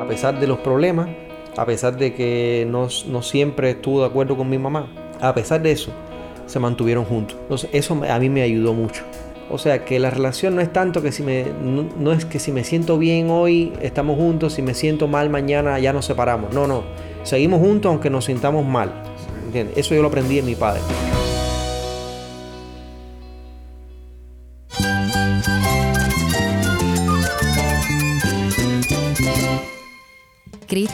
A pesar de los problemas, a pesar de que no, no siempre estuvo de acuerdo con mi mamá, a pesar de eso, se mantuvieron juntos. Entonces, eso a mí me ayudó mucho. O sea, que la relación no es tanto que si me no, es que si me siento bien hoy estamos juntos, si me siento mal mañana ya nos separamos. No, no. Seguimos juntos aunque nos sintamos mal. Eso yo lo aprendí de mi padre.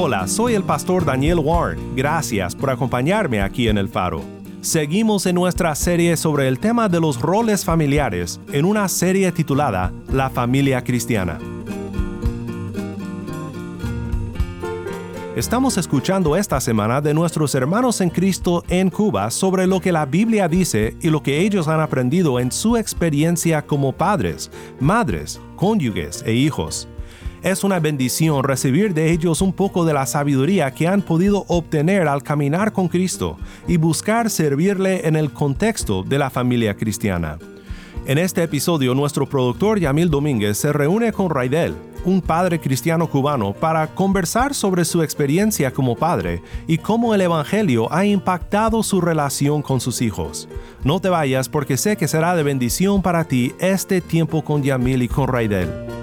Hola, soy el pastor Daniel Warren. Gracias por acompañarme aquí en El Faro. Seguimos en nuestra serie sobre el tema de los roles familiares en una serie titulada La familia cristiana. Estamos escuchando esta semana de nuestros hermanos en Cristo en Cuba sobre lo que la Biblia dice y lo que ellos han aprendido en su experiencia como padres, madres, cónyuges e hijos. Es una bendición recibir de ellos un poco de la sabiduría que han podido obtener al caminar con Cristo y buscar servirle en el contexto de la familia cristiana. En este episodio, nuestro productor Yamil Domínguez se reúne con Raidel, un padre cristiano cubano, para conversar sobre su experiencia como padre y cómo el Evangelio ha impactado su relación con sus hijos. No te vayas porque sé que será de bendición para ti este tiempo con Yamil y con Raidel.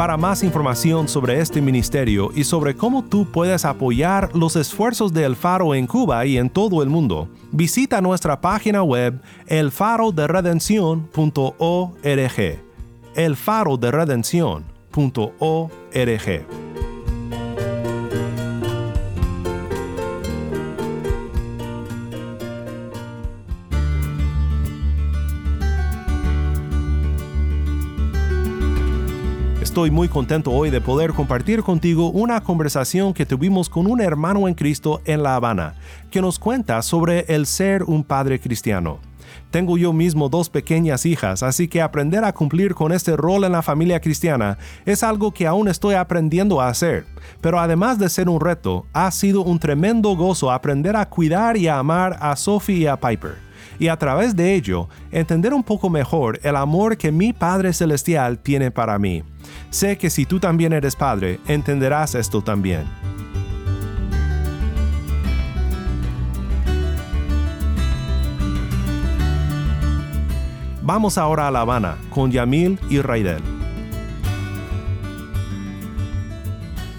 Para más información sobre este ministerio y sobre cómo tú puedes apoyar los esfuerzos de El Faro en Cuba y en todo el mundo, visita nuestra página web elfaroderedención.org. elfaroderedención.org. Estoy muy contento hoy de poder compartir contigo una conversación que tuvimos con un hermano en Cristo en La Habana, que nos cuenta sobre el ser un padre cristiano. Tengo yo mismo dos pequeñas hijas, así que aprender a cumplir con este rol en la familia cristiana es algo que aún estoy aprendiendo a hacer. Pero además de ser un reto, ha sido un tremendo gozo aprender a cuidar y a amar a Sophie y a Piper. Y a través de ello, entender un poco mejor el amor que mi Padre Celestial tiene para mí. Sé que si tú también eres padre, entenderás esto también. Vamos ahora a La Habana con Yamil y Raidel.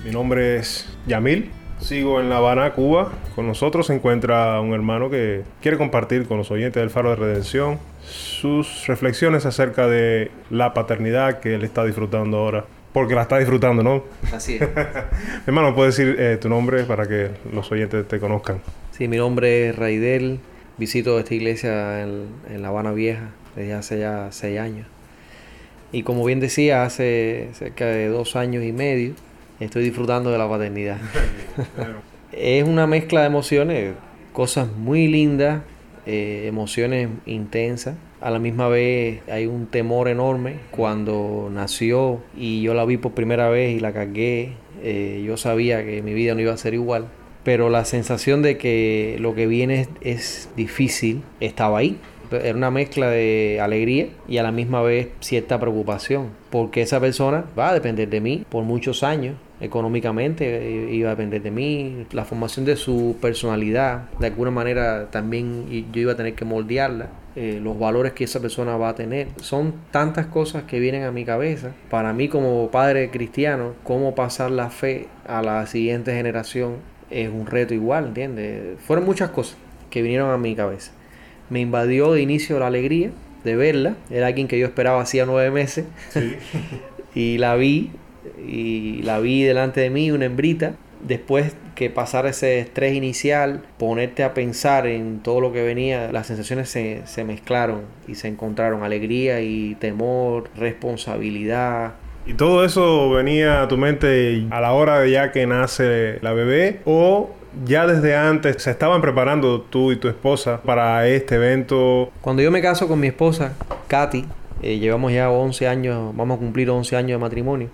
Mi nombre es Yamil, sigo en La Habana, Cuba. Con nosotros se encuentra un hermano que quiere compartir con los oyentes del Faro de Redención sus reflexiones acerca de la paternidad que él está disfrutando ahora. Porque la está disfrutando, ¿no? Así es. Hermano, ¿puedes decir eh, tu nombre para que los oyentes te conozcan? Sí, mi nombre es Raidel. Visito esta iglesia en, La Habana Vieja desde hace ya seis años. Y como bien decía, hace cerca de dos años y medio estoy disfrutando de la paternidad. es una mezcla de emociones, cosas muy lindas, eh, emociones intensas. A la misma vez hay un temor enorme cuando nació y yo la vi por primera vez y la cargué. Eh, yo sabía que mi vida no iba a ser igual. Pero la sensación de que lo que viene es, difícil estaba ahí. Era una mezcla de alegría y a la misma vez cierta preocupación. Porque esa persona va a depender de mí por muchos años económicamente eh, iba a depender de mí, la formación de su personalidad, de alguna manera también yo iba a tener que moldearla, eh, los valores que esa persona va a tener. Son tantas cosas que vienen a mi cabeza. Para mí como padre cristiano, cómo pasar la fe a la siguiente generación es un reto igual, ¿entiendes? Fueron muchas cosas que vinieron a mi cabeza. Me invadió de inicio la alegría de verla, era alguien que yo esperaba hacía nueve meses. y la vi y la vi delante de mí, una hembrita, después que pasar ese estrés inicial, ponerte a pensar en todo lo que venía, las sensaciones se, se mezclaron y se encontraron alegría y temor, responsabilidad, ¿Y todo eso venía a tu mente a la hora de ya que nace la bebé? ¿O ya desde antes se estaban preparando tú y tu esposa para este evento? Cuando yo me caso con mi esposa, Katy, eh, llevamos ya 11 años, vamos a cumplir 11 años de matrimonio.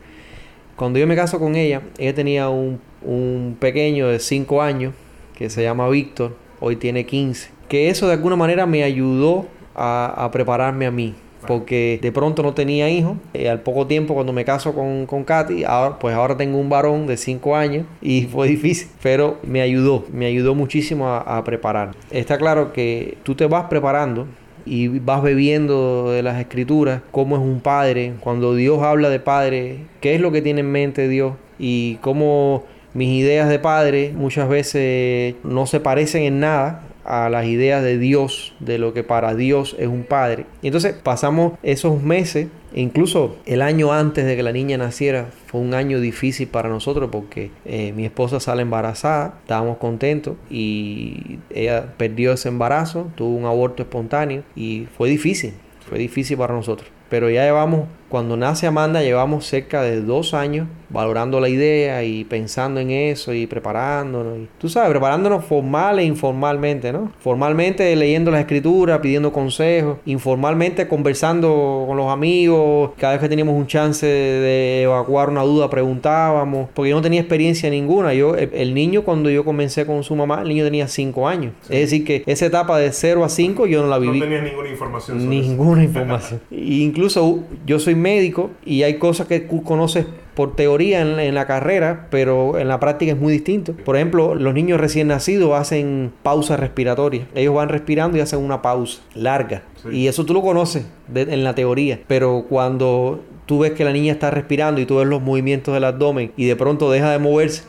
Cuando yo me caso con ella, ella tenía un, un pequeño de 5 años que se llama Víctor, hoy tiene 15. Que eso de alguna manera me ayudó a, a prepararme a mí porque de pronto no tenía hijos. Eh, al poco tiempo, cuando me caso con, con Katy, ahora, pues ahora tengo un varón de 5 años y fue difícil, pero me ayudó, me ayudó muchísimo a, a preparar. Está claro que tú te vas preparando y vas bebiendo de las escrituras cómo es un padre, cuando Dios habla de padre, qué es lo que tiene en mente Dios y cómo mis ideas de padre muchas veces no se parecen en nada a las ideas de Dios, de lo que para Dios es un padre. Y entonces pasamos esos meses, incluso el año antes de que la niña naciera, fue un año difícil para nosotros porque eh, mi esposa sale embarazada, estábamos contentos y ella perdió ese embarazo, tuvo un aborto espontáneo y fue difícil, fue difícil para nosotros. Pero ya llevamos, cuando nace Amanda, llevamos cerca de dos años valorando la idea y pensando en eso y preparándonos. Y, tú sabes, preparándonos formal e informalmente, ¿no? Formalmente leyendo las escrituras, pidiendo consejos, informalmente conversando con los amigos. Cada vez que teníamos un chance de evacuar una duda, preguntábamos, porque yo no tenía experiencia ninguna. Yo, el, el niño, cuando yo comencé con su mamá, el niño tenía cinco años. Sí. Es decir, que esa etapa de 0 a 5 yo no la viví. No tenías ninguna información. Sobre ninguna eso. información. Incluso yo soy médico y hay cosas que tú conoces por teoría en, en, la carrera, pero en la práctica es muy distinto. Por ejemplo, los niños recién nacidos hacen pausas respiratorias. Ellos van respirando y hacen una pausa larga. Sí. Y eso tú lo conoces de, en la teoría. Pero cuando tú ves que la niña está respirando y tú ves los movimientos del abdomen y de pronto deja de moverse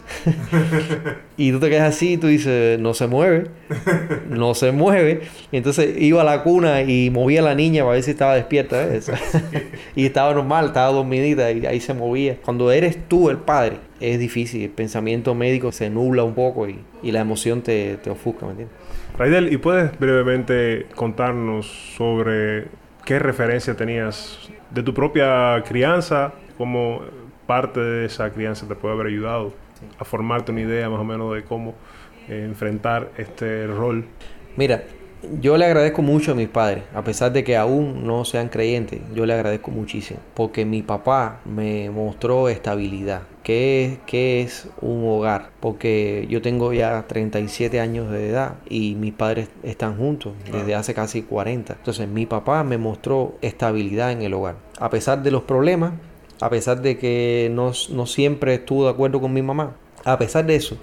y tú te quedas así y tú dices, no se mueve, no se mueve. Y entonces iba a la cuna y movía a la niña para ver si estaba despierta. ¿eh? y estaba normal, estaba dormidita y ahí se movía. Cuando eres tú el padre, es difícil. El pensamiento médico se nubla un poco y, y la emoción te, te ofusca, ¿me entiendes? Raidel, ¿y puedes brevemente contarnos sobre qué referencia tenías de tu propia crianza, cómo parte de esa crianza te puede haber ayudado a formarte una idea más o menos de cómo eh, enfrentar este rol? Mira, yo le agradezco mucho a mis padres, a pesar de que aún no sean creyentes, yo le agradezco muchísimo, porque mi papá me mostró estabilidad. ¿Qué es, qué es un hogar? Porque yo tengo ya 37 años de edad y mis padres están juntos desde hace casi 40. Entonces mi papá me mostró estabilidad en el hogar. A pesar de los problemas, a pesar de que no, no siempre estuvo de acuerdo con mi mamá, a pesar de eso,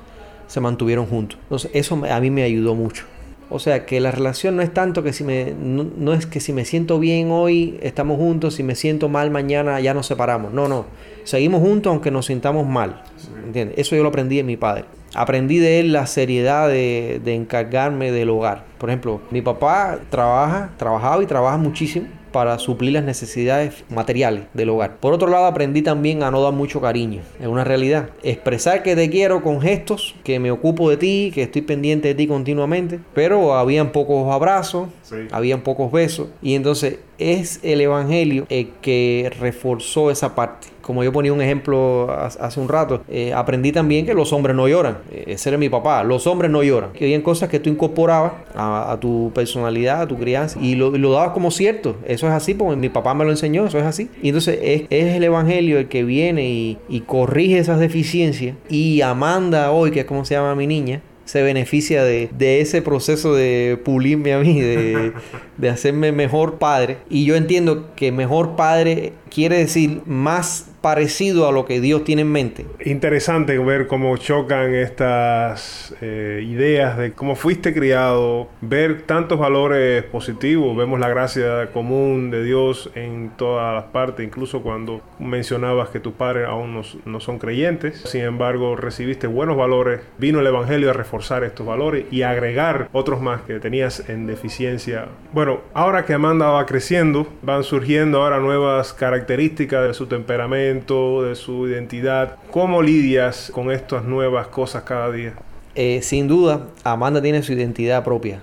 se mantuvieron juntos. Entonces eso a mí me ayudó mucho. O sea, que la relación no es tanto que si me no, no, es que si me siento bien hoy estamos juntos, si me siento mal mañana ya nos separamos. No, no. Seguimos juntos aunque nos sintamos mal. ¿Entiendes? Eso yo lo aprendí de mi padre. Aprendí de él la seriedad de, de encargarme del hogar. Por ejemplo, mi papá trabaja, trabajaba y trabaja muchísimo para suplir las necesidades materiales del hogar. Por otro lado, aprendí también a no dar mucho cariño. Es una realidad. Expresar que te quiero con gestos, que me ocupo de ti, que estoy pendiente de ti continuamente. Pero habían pocos abrazos, sí. habían pocos besos. Y entonces es el Evangelio el que reforzó esa parte. Como yo ponía un ejemplo hace un rato, eh, aprendí también que los hombres no lloran. Ese era mi papá. Los hombres no lloran. Que habían cosas que tú incorporabas a, a tu personalidad, a tu crianza, y lo, lo, dabas como cierto. Eso es así, porque mi papá me lo enseñó, eso es así. Y entonces es, es el Evangelio el que viene y, y corrige esas deficiencias. Y Amanda hoy, que es como se llama mi niña, se beneficia de, de, ese proceso de pulirme a mí, de, de, hacerme mejor padre. Y yo entiendo que mejor padre quiere decir más parecido a lo que Dios tiene en mente. Interesante ver cómo chocan estas eh, ideas de cómo fuiste criado, ver tantos valores positivos, vemos la gracia común de Dios en todas las partes, incluso cuando mencionabas que tus padres aún no, no son creyentes, sin embargo recibiste buenos valores, vino el Evangelio a reforzar estos valores y agregar otros más que tenías en deficiencia. Bueno, ahora que Amanda va creciendo, van surgiendo ahora nuevas características de su temperamento, de su identidad. ¿Cómo lidias con estas nuevas cosas cada día? Eh, sin duda, Amanda tiene su identidad propia.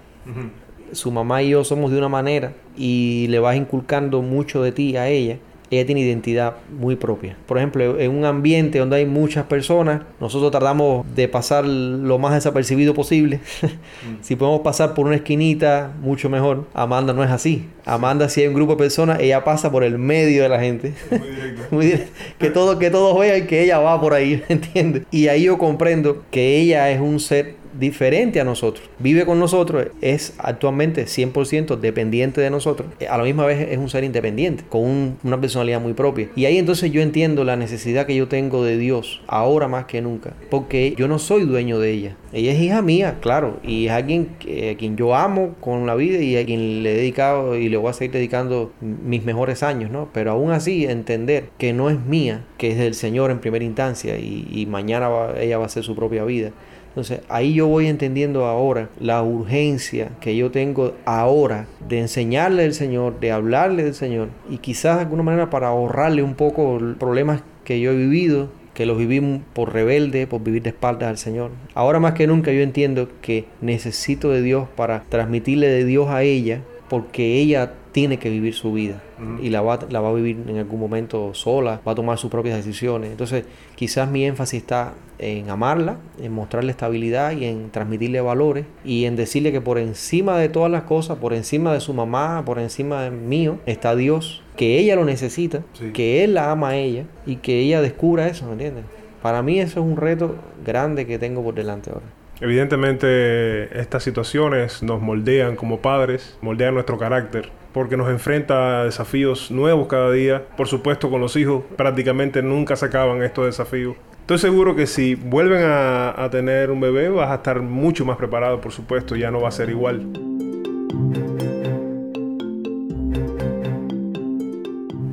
Su mamá y yo somos de una manera y le vas inculcando mucho de ti a ella ella tiene identidad muy propia. Por ejemplo, en un ambiente donde hay muchas personas, nosotros tratamos de pasar lo más desapercibido posible. si podemos pasar por una esquinita, mucho mejor. Amanda no es así. Amanda, si hay un grupo de personas, ella pasa por el medio de la gente. Muy directo. que, todo, que todos vean que ella va por ahí, ¿entiendes? Y ahí yo comprendo que ella es un ser diferente a nosotros. Vive con nosotros, es actualmente 100% dependiente de nosotros. A la misma vez es un ser independiente, con una personalidad muy propia. Y ahí entonces yo entiendo la necesidad que yo tengo de Dios, ahora más que nunca. Porque yo no soy dueño de ella. Ella es hija mía, claro. Y es alguien a quien yo amo con la vida y a quien le he dedicado y le voy a seguir dedicando mis mejores años, ¿no? Pero aún así entender que no es mía, que es del Señor en primera instancia y, mañana ella va a hacer su propia vida. Entonces ahí yo voy entendiendo ahora la urgencia que yo tengo ahora de enseñarle al Señor, de hablarle del Señor y quizás de alguna manera para ahorrarle un poco los problemas que yo he vivido que los viví por rebelde, por vivir de espaldas al Señor. Ahora más que nunca yo entiendo que necesito de Dios para transmitirle de Dios a ella, porque ella tiene que vivir su vida y la va, la va a vivir en algún momento sola, va a tomar sus propias decisiones. Entonces, quizás mi énfasis está en amarla, en mostrarle estabilidad y en transmitirle valores y en decirle que por encima de todas las cosas, por encima de su mamá, por encima de mío, está Dios, que ella lo necesita, que Él la ama a ella y que ella descubra eso, ¿me entiendes? Para mí eso es un reto grande que tengo por delante ahora. Evidentemente estas situaciones nos moldean como padres, moldean nuestro carácter, porque nos enfrenta a desafíos nuevos cada día. Por supuesto, con los hijos prácticamente nunca se acaban estos desafíos. Estoy seguro que si vuelven a, tener un bebé vas a estar mucho más preparado, por supuesto, ya no va a ser igual.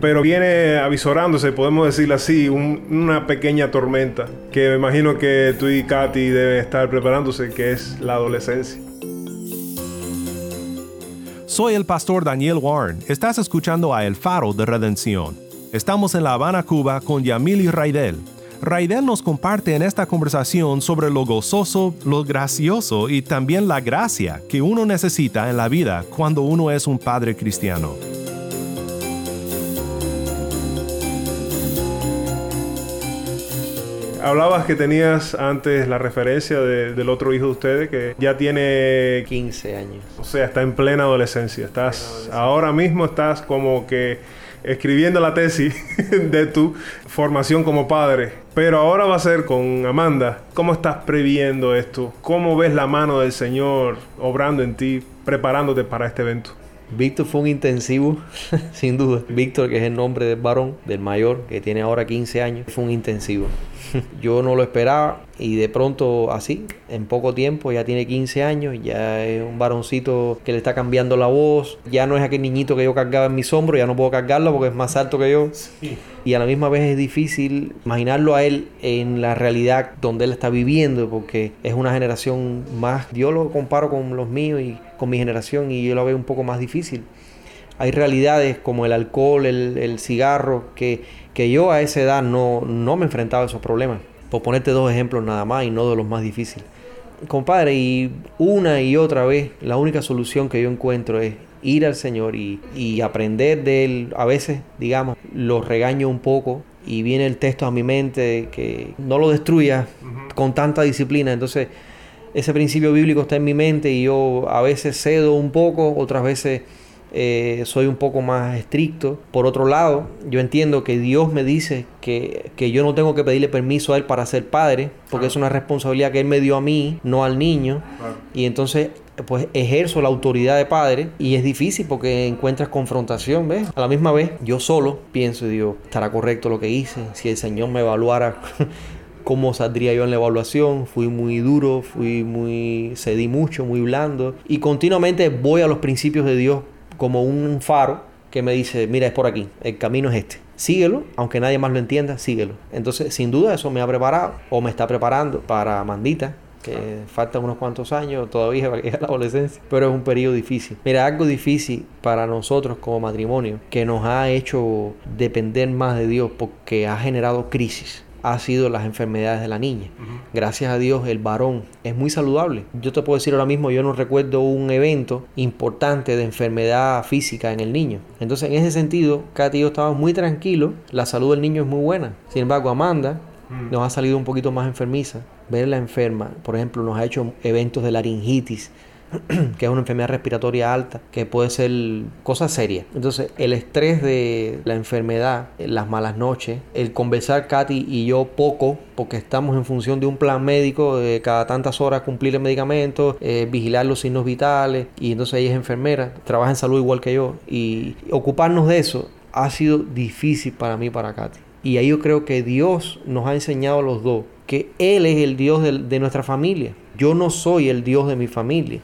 pero viene avisorándose, podemos decirlo así, una pequeña tormenta que me imagino que tú y Katy deben estar preparándose, que es la adolescencia. Soy el pastor Daniel Warren. Estás escuchando a El Faro de Redención. Estamos en La Habana, Cuba, con Yamil y Raidel. Raidel nos comparte en esta conversación sobre lo gozoso, lo gracioso y también la gracia que uno necesita en la vida cuando uno es un padre cristiano. Hablabas que tenías antes la referencia del otro hijo de ustedes que ya tiene 15 años. O sea, está en plena adolescencia. Estás ahora mismo estás como que escribiendo la tesis de tu formación como padre. Pero ahora va a ser con Amanda. ¿Cómo estás previendo esto? ¿Cómo ves la mano del Señor obrando en ti, preparándote para este evento? Víctor fue un intensivo, sin duda. Víctor, que es el nombre del varón, del mayor, que tiene ahora 15 años, fue un intensivo. Yo no lo esperaba y de pronto así, en poco tiempo, ya tiene 15 años, ya es un varoncito que le está cambiando la voz, ya no es aquel niñito que yo cargaba en mis hombros, ya no puedo cargarlo porque es más alto que yo. Y a la misma vez es difícil imaginarlo a él en la realidad donde él está viviendo, porque es una generación más, yo lo comparo con los míos y con mi generación y yo lo veo un poco más difícil. Hay realidades como el alcohol, el, el cigarro, que que yo a esa edad no, no me enfrentaba a esos problemas. Por ponerte dos ejemplos nada más y no de los más difíciles. Compadre, y una y otra vez, la única solución que yo encuentro es ir al Señor y, y aprender de Él. A veces, digamos, lo regaño un poco y viene el texto a mi mente que no lo destruya con tanta disciplina. Entonces, ese principio bíblico está en mi mente y yo a veces cedo un poco, otras veces eh, soy un poco más estricto. Por otro lado, yo entiendo que Dios me dice que, yo no tengo que pedirle permiso a Él para ser padre, porque es una responsabilidad que Él me dio a mí, no al niño. Y entonces pues ejerzo la autoridad de padre y es difícil porque encuentras confrontación, ¿ves? A la misma vez, yo solo pienso y digo, ¿estará correcto lo que hice? Si el Señor me evaluara, ¿cómo saldría yo en la evaluación? Fui muy duro, fui muy, cedí mucho, muy blando y continuamente voy a los principios de Dios como un faro que me dice, mira, es por aquí, el camino es este. Síguelo, aunque nadie más lo entienda, síguelo. Entonces, sin duda, eso me ha preparado o me está preparando para Mandita, que faltan unos cuantos años todavía para a la adolescencia, pero es un periodo difícil. Mira, algo difícil para nosotros como matrimonio que nos ha hecho depender más de Dios porque ha generado crisis ha sido las enfermedades de la niña. Gracias a Dios el varón es muy saludable. Yo te puedo decir ahora mismo, yo no recuerdo un evento importante de enfermedad física en el niño. Entonces en ese sentido, Katy y yo estábamos muy tranquilos, la salud del niño es muy buena. Sin embargo, Amanda nos ha salido un poquito más enfermiza. Verla enferma, por ejemplo, nos ha hecho eventos de laringitis, que es una enfermedad respiratoria alta, que puede ser cosa seria. Entonces, el estrés de la enfermedad, las malas noches, el conversar Katy y yo poco, porque estamos en función de un plan médico, cada tantas horas cumplir el medicamento, eh, vigilar los signos vitales, y entonces ella es enfermera, trabaja en salud igual que yo, y ocuparnos de eso ha sido difícil para mí, para Katy. Y ahí yo creo que Dios nos ha enseñado a los dos que Él es el Dios de, nuestra familia. Yo no soy el Dios de mi familia.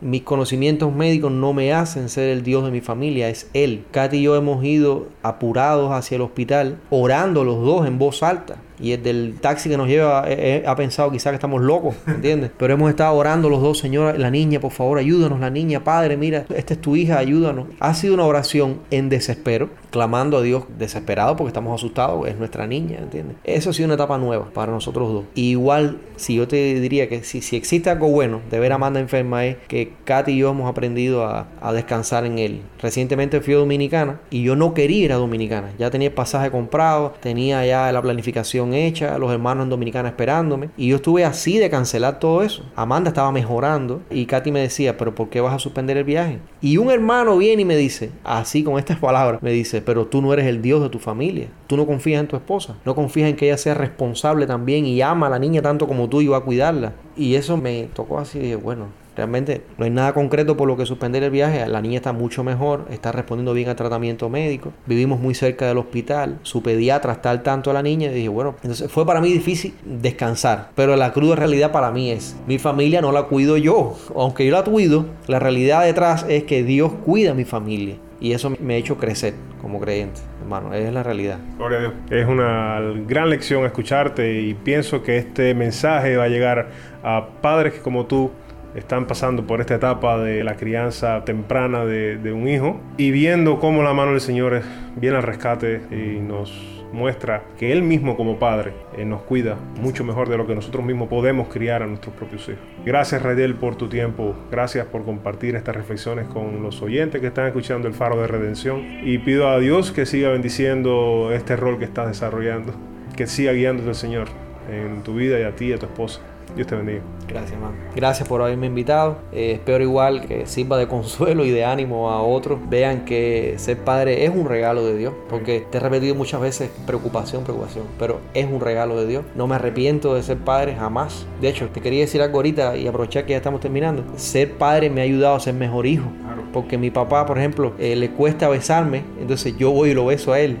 Mis conocimientos médicos no me hacen ser el Dios de mi familia, es Él. Katy y yo hemos ido apurados hacia el hospital, orando los dos en voz alta y el del taxi que nos lleva eh, eh, ha pensado quizás que estamos locos, ¿entiendes? Pero hemos estado orando los dos, señora, la niña, por favor, ayúdanos, la niña, padre, mira, esta es tu hija, ayúdanos. Ha sido una oración en desespero, clamando a Dios desesperado porque estamos asustados, es nuestra niña, ¿entiendes? Eso ha sido una etapa nueva para nosotros dos. igual, si yo te diría que si, si existe algo bueno de ver a Amanda enferma es que Katy y yo hemos aprendido a, a descansar en él. Recientemente fui a Dominicana y yo no quería ir a Dominicana. Ya tenía el pasaje comprado, tenía ya la planificación hecha, los hermanos en Dominicana esperándome. Y yo estuve así de cancelar todo eso. Amanda estaba mejorando y Katy me decía, pero ¿por qué vas a suspender el viaje? Y un hermano viene y me dice, así con estas palabras, me dice, pero tú no eres el Dios de tu familia. Tú no confías en tu esposa. No confías en que ella sea responsable también y ama a la niña tanto como tú y va a cuidarla. Y eso me tocó así, de bueno, Realmente no hay nada concreto por lo que suspender el viaje. La niña está mucho mejor, está respondiendo bien al tratamiento médico. Vivimos muy cerca del hospital. Su pediatra está al tanto de la niña. Y dije, bueno, entonces fue para mí difícil descansar. Pero la cruda realidad para mí es, mi familia no la cuido yo. Aunque yo la cuido, la realidad detrás es que Dios cuida a mi familia. Y eso me ha hecho crecer como creyente, hermano. Es la realidad. Gloria a Dios. Es una gran lección escucharte y pienso que este mensaje va a llegar a padres como tú están pasando por esta etapa de la crianza temprana de, un hijo y viendo cómo la mano del Señor viene al rescate y nos muestra que Él mismo como Padre eh, nos cuida mucho mejor de lo que nosotros mismos podemos criar a nuestros propios hijos. Gracias Redel por tu tiempo, gracias por compartir estas reflexiones con los oyentes que están escuchando el faro de redención y pido a Dios que siga bendiciendo este rol que estás desarrollando, que siga guiándote el Señor en tu vida y a ti y a tu esposa. Dios te bendiga. Gracias, hermano. Gracias por haberme invitado. Eh, espero igual que sirva de consuelo y de ánimo a otros. Vean que ser padre es un regalo de Dios. Porque te he repetido muchas veces preocupación, preocupación. Pero es un regalo de Dios. No me arrepiento de ser padre jamás. De hecho, te quería decir algo ahorita y aprovechar que ya estamos terminando. Ser padre me ha ayudado a ser mejor hijo. Porque mi papá, por ejemplo, eh, le cuesta besarme. Entonces yo voy y lo beso a él.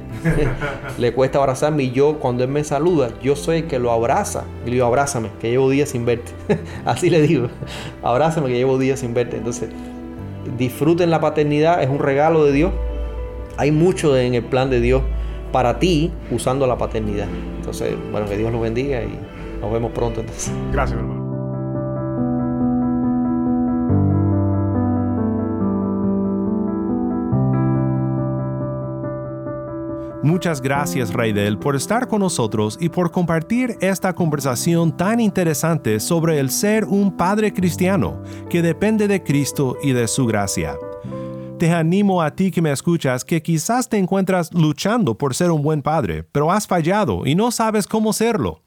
le cuesta abrazarme y yo cuando él me saluda, yo soy el que lo abraza. Y le digo, abrázame, que llevo días sin verte. Así le digo, abrázame que llevo días sin verte. Entonces, disfruten la paternidad, es un regalo de Dios. Hay mucho en el plan de Dios para ti usando la paternidad. Entonces, bueno, que Dios los bendiga y nos vemos pronto. Gracias, hermano. Muchas gracias, Raidel, por estar con nosotros y por compartir esta conversación tan interesante sobre el ser un padre cristiano que depende de Cristo y de su gracia. Te animo a ti que me escuchas que quizás te encuentras luchando por ser un buen padre, pero has fallado y no sabes cómo serlo.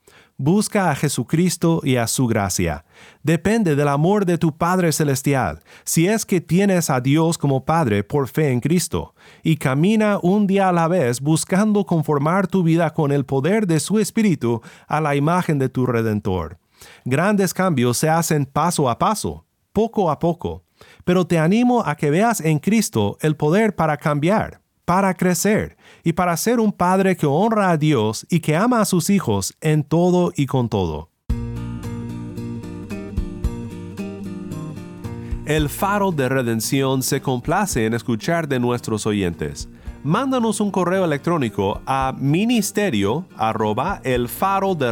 Busca a Jesucristo y a su gracia. Depende del amor de tu Padre Celestial, si es que tienes a Dios como Padre por fe en Cristo, y camina un día a la vez buscando conformar tu vida con el poder de su Espíritu a la imagen de tu Redentor. Grandes cambios se hacen paso a paso, poco a poco, pero te animo a que veas en Cristo el poder para cambiar para crecer y para ser un padre que honra a Dios y que ama a sus hijos en todo y con todo. El faro de redención se complace en escuchar de nuestros oyentes. Mándanos un correo electrónico a ministerio arroba el faro de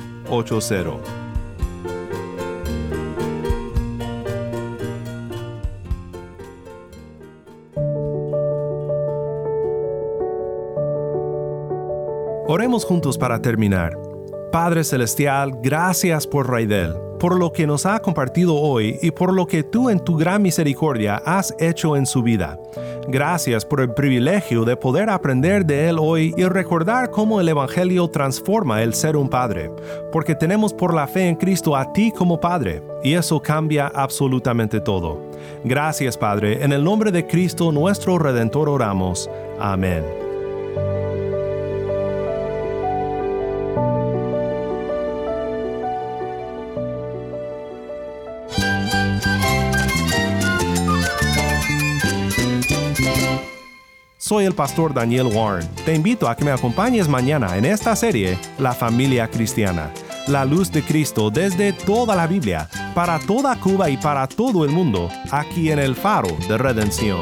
1-786-373-4880. Oremos juntos para terminar. Padre Celestial, gracias por Raidel, por lo que nos ha compartido hoy y por lo que tú en tu gran misericordia has hecho en su vida. Gracias por el privilegio de poder aprender de Él hoy y recordar cómo el Evangelio transforma el ser un padre, porque tenemos por la fe en Cristo a ti como Padre, y eso cambia absolutamente todo. Gracias Padre, en el nombre de Cristo nuestro Redentor oramos. Amén. Soy el pastor Daniel Warren. Te invito a que me acompañes mañana en esta serie La familia cristiana. La luz de Cristo desde toda la Biblia, para toda Cuba y para todo el mundo, aquí en el faro de redención.